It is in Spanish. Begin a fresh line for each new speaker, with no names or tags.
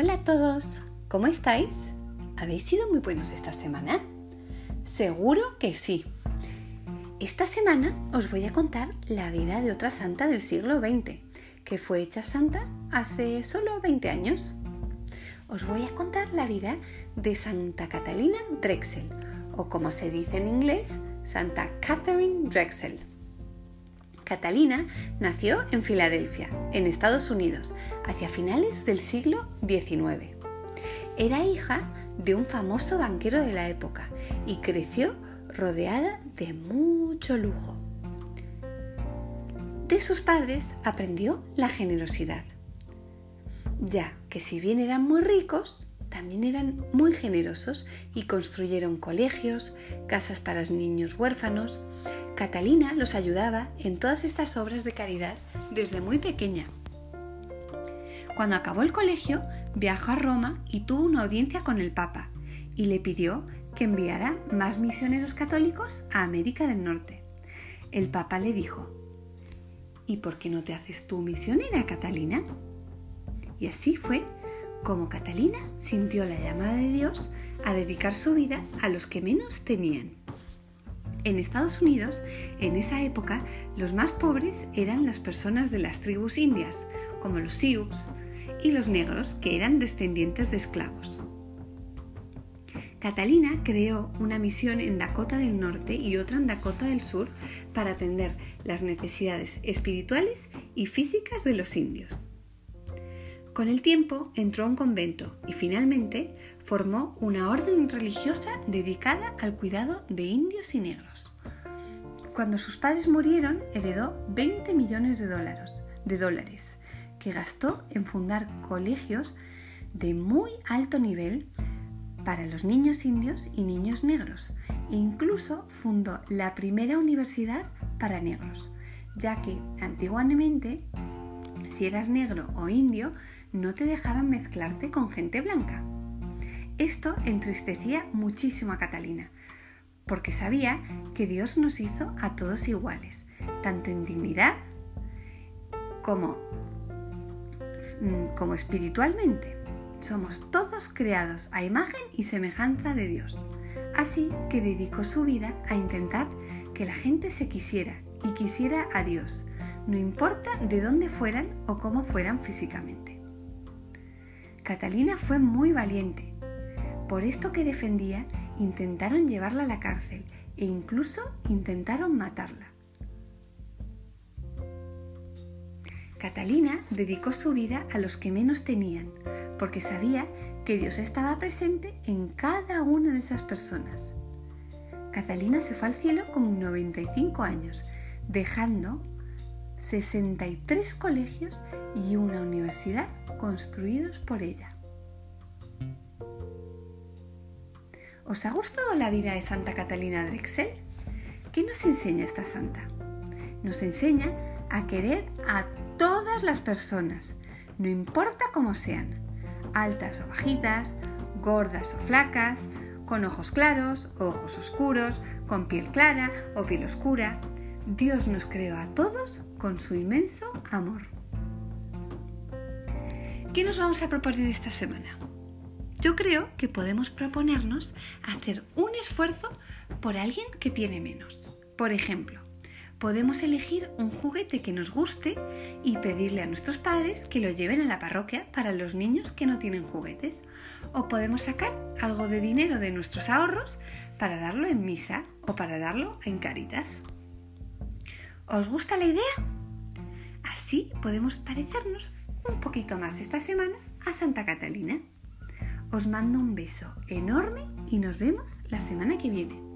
Hola a todos, ¿cómo estáis? ¿Habéis sido muy buenos esta semana? Seguro que sí. Esta semana os voy a contar la vida de otra santa del siglo XX, que fue hecha santa hace solo 20 años. Os voy a contar la vida de Santa Catalina Drexel, o como se dice en inglés, Santa Catherine Drexel. Catalina nació en Filadelfia, en Estados Unidos, hacia finales del siglo XIX. Era hija de un famoso banquero de la época y creció rodeada de mucho lujo. De sus padres aprendió la generosidad, ya que si bien eran muy ricos, también eran muy generosos y construyeron colegios, casas para niños huérfanos, Catalina los ayudaba en todas estas obras de caridad desde muy pequeña. Cuando acabó el colegio, viajó a Roma y tuvo una audiencia con el Papa y le pidió que enviara más misioneros católicos a América del Norte. El Papa le dijo, ¿y por qué no te haces tú misionera, Catalina? Y así fue como Catalina sintió la llamada de Dios a dedicar su vida a los que menos tenían. En Estados Unidos, en esa época, los más pobres eran las personas de las tribus indias, como los Sioux, y los negros, que eran descendientes de esclavos. Catalina creó una misión en Dakota del Norte y otra en Dakota del Sur para atender las necesidades espirituales y físicas de los indios. Con el tiempo entró a un convento y finalmente formó una orden religiosa dedicada al cuidado de indios y negros. Cuando sus padres murieron, heredó 20 millones de dólares, que gastó en fundar colegios de muy alto nivel para los niños indios y niños negros e incluso fundó la primera universidad para negros, ya que antiguamente si eras negro o indio no te dejaban mezclarte con gente blanca. Esto entristecía muchísimo a Catalina, porque sabía que Dios nos hizo a todos iguales, tanto en dignidad como, mm, como espiritualmente. Somos todos creados a imagen y semejanza de Dios. Así que dedicó su vida a intentar que la gente se quisiera y quisiera a Dios, no importa de dónde fueran o cómo fueran físicamente. Catalina fue muy valiente. Por esto que defendía, intentaron llevarla a la cárcel e incluso intentaron matarla. Catalina dedicó su vida a los que menos tenían, porque sabía que Dios estaba presente en cada una de esas personas. Catalina se fue al cielo con 95 años, dejando 63 colegios y una universidad construidos por ella. ¿Os ha gustado la vida de Santa Catalina Drexel? ¿Qué nos enseña esta santa? Nos enseña a querer a todas las personas, no importa cómo sean, altas o bajitas, gordas o flacas, con ojos claros ojos oscuros, con piel clara o piel oscura. Dios nos creó a todos con su inmenso amor. ¿Qué nos vamos a proponer esta semana? Yo creo que podemos proponernos hacer un esfuerzo por alguien que tiene menos. Por ejemplo, podemos elegir un juguete que nos guste y pedirle a nuestros padres que lo lleven a la parroquia para los niños que no tienen juguetes. O podemos sacar algo de dinero de nuestros ahorros para darlo en misa o para darlo en caritas. ¿Os gusta la idea? Así podemos parecernos un poquito más esta semana a Santa Catalina. Os mando un beso enorme y nos vemos la semana que viene.